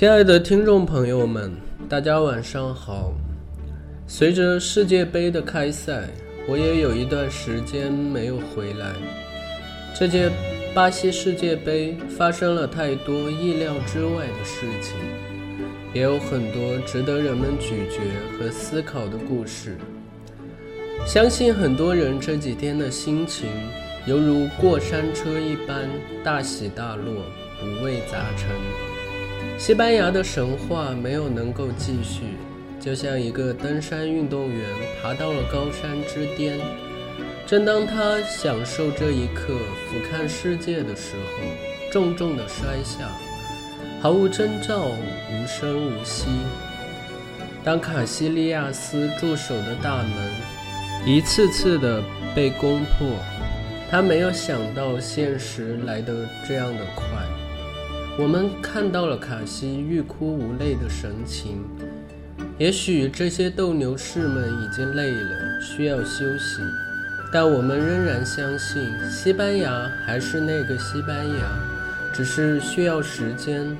亲爱的听众朋友们，大家晚上好。随着世界杯的开赛，我也有一段时间没有回来。这届巴西世界杯发生了太多意料之外的事情，也有很多值得人们咀嚼和思考的故事。相信很多人这几天的心情犹如过山车一般，大起大落，五味杂陈。西班牙的神话没有能够继续，就像一个登山运动员爬到了高山之巅，正当他享受这一刻俯瞰世界的时候，重重的摔下，毫无征兆，无声无息。当卡西利亚斯驻守的大门一次次的被攻破，他没有想到现实来得这样的快。我们看到了卡西欲哭无泪的神情，也许这些斗牛士们已经累了，需要休息，但我们仍然相信西班牙还是那个西班牙，只是需要时间，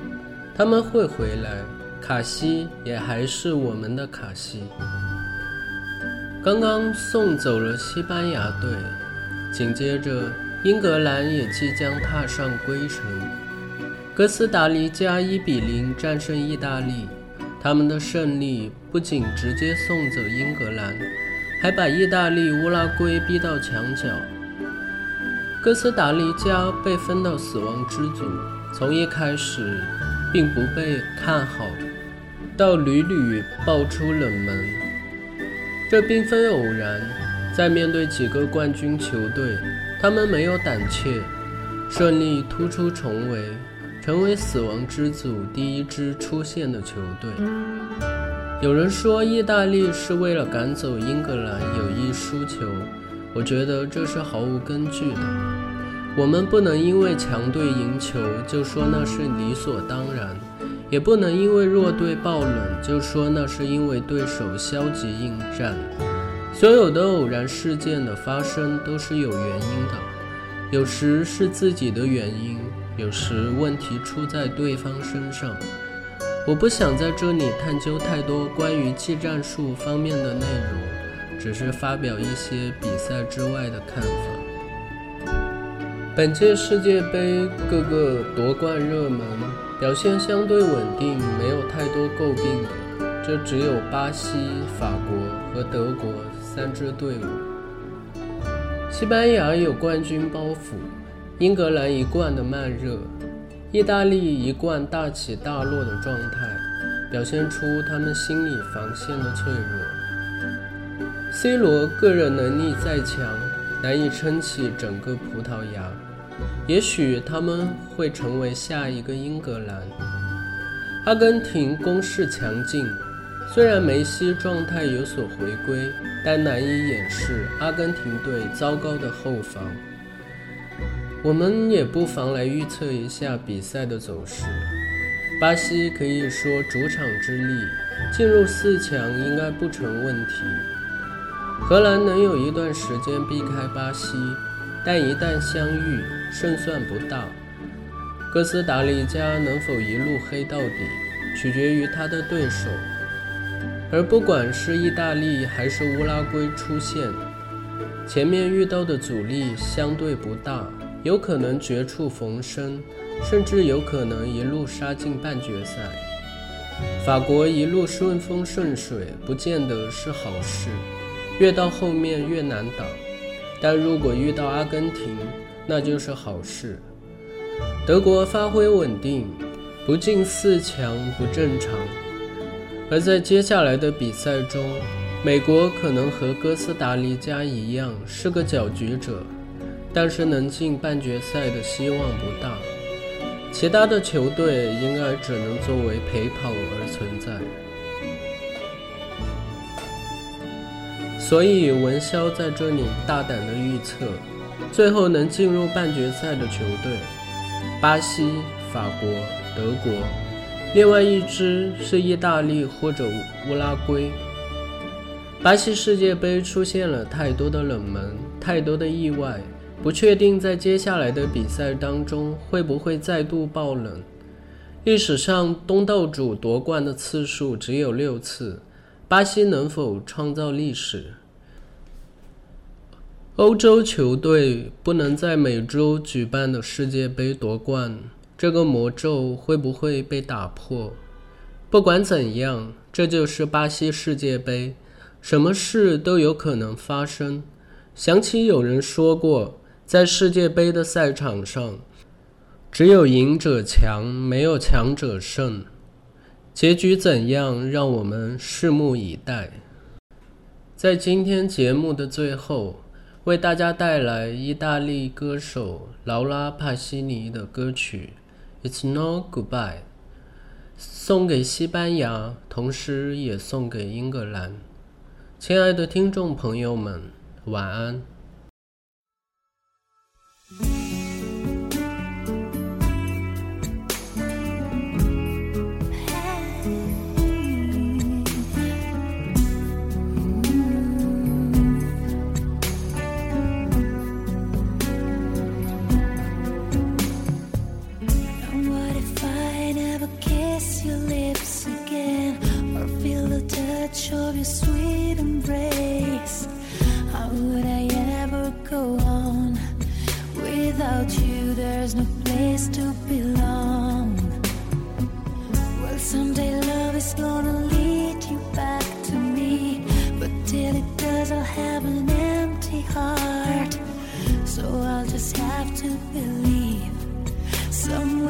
他们会回来，卡西也还是我们的卡西。刚刚送走了西班牙队，紧接着英格兰也即将踏上归程。哥斯达黎加一比零战胜意大利，他们的胜利不仅直接送走英格兰，还把意大利、乌拉圭逼到墙角。哥斯达黎加被分到死亡之组，从一开始并不被看好，到屡屡爆出冷门，这并非偶然。在面对几个冠军球队，他们没有胆怯，顺利突出重围。成为死亡之组第一支出现的球队。有人说意大利是为了赶走英格兰有意输球，我觉得这是毫无根据的。我们不能因为强队赢球就说那是理所当然，也不能因为弱队爆冷就说那是因为对手消极应战。所有的偶然事件的发生都是有原因的，有时是自己的原因。有时问题出在对方身上，我不想在这里探究太多关于技战术方面的内容，只是发表一些比赛之外的看法。本届世界杯各个夺冠热门表现相对稳定，没有太多诟病的，这只有巴西、法国和德国三支队伍。西班牙有冠军包袱。英格兰一贯的慢热，意大利一贯大起大落的状态，表现出他们心理防线的脆弱。C 罗个人能力再强，难以撑起整个葡萄牙。也许他们会成为下一个英格兰。阿根廷攻势强劲，虽然梅西状态有所回归，但难以掩饰阿根廷队糟糕的后防。我们也不妨来预测一下比赛的走势。巴西可以说主场之力，进入四强应该不成问题。荷兰能有一段时间避开巴西，但一旦相遇，胜算不大。哥斯达黎加能否一路黑到底，取决于他的对手。而不管是意大利还是乌拉圭出现，前面遇到的阻力相对不大。有可能绝处逢生，甚至有可能一路杀进半决赛。法国一路顺风顺水，不见得是好事，越到后面越难打。但如果遇到阿根廷，那就是好事。德国发挥稳定，不进四强不正常。而在接下来的比赛中，美国可能和哥斯达黎加一样是个搅局者。但是能进半决赛的希望不大。其他的球队应该只能作为陪跑而存在。所以文潇在这里大胆的预测，最后能进入半决赛的球队，巴西、法国、德国，另外一支是意大利或者乌拉圭。巴西世界杯出现了太多的冷门，太多的意外，不确定在接下来的比赛当中会不会再度爆冷。历史上东道主夺冠的次数只有六次，巴西能否创造历史？欧洲球队不能在美洲举办的世界杯夺冠，这个魔咒会不会被打破？不管怎样，这就是巴西世界杯，什么事都有可能发生。想起有人说过，在世界杯的赛场上，只有赢者强，没有强者胜。结局怎样，让我们拭目以待。在今天节目的最后。为大家带来意大利歌手劳拉·帕西尼的歌曲《It's No Goodbye》，送给西班牙，同时也送给英格兰。亲爱的听众朋友们，晚安。would I ever go on? Without you, there's no place to belong. Well, someday love is gonna lead you back to me. But till it does, I'll have an empty heart. So I'll just have to believe someone.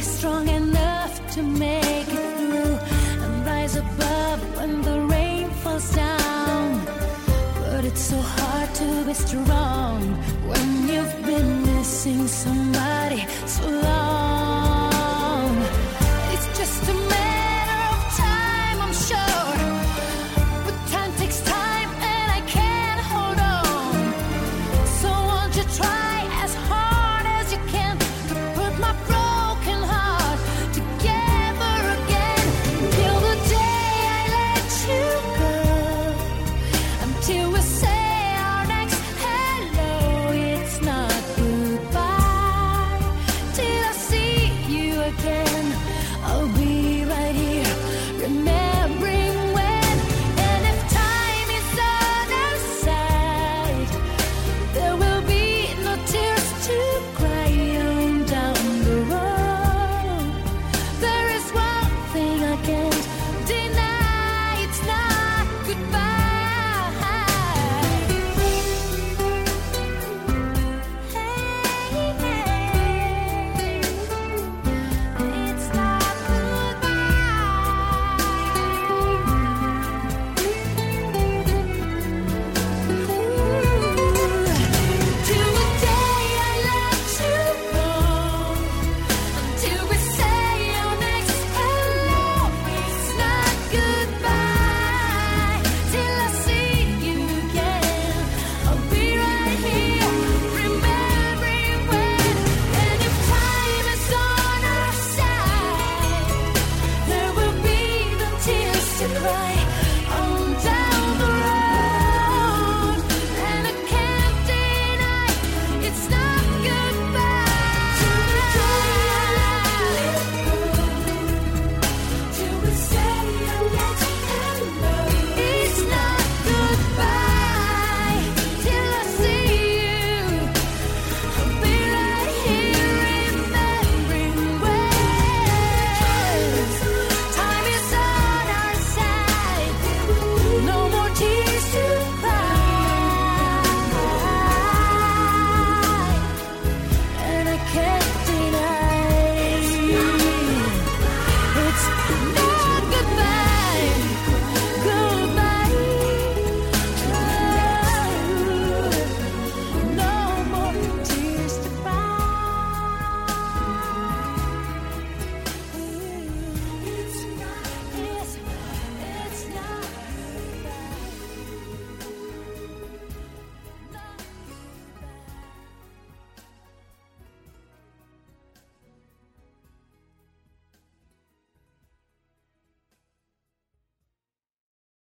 strong enough to make it through and rise above when the rain falls down. But it's so hard to be strong when you've been missing someone.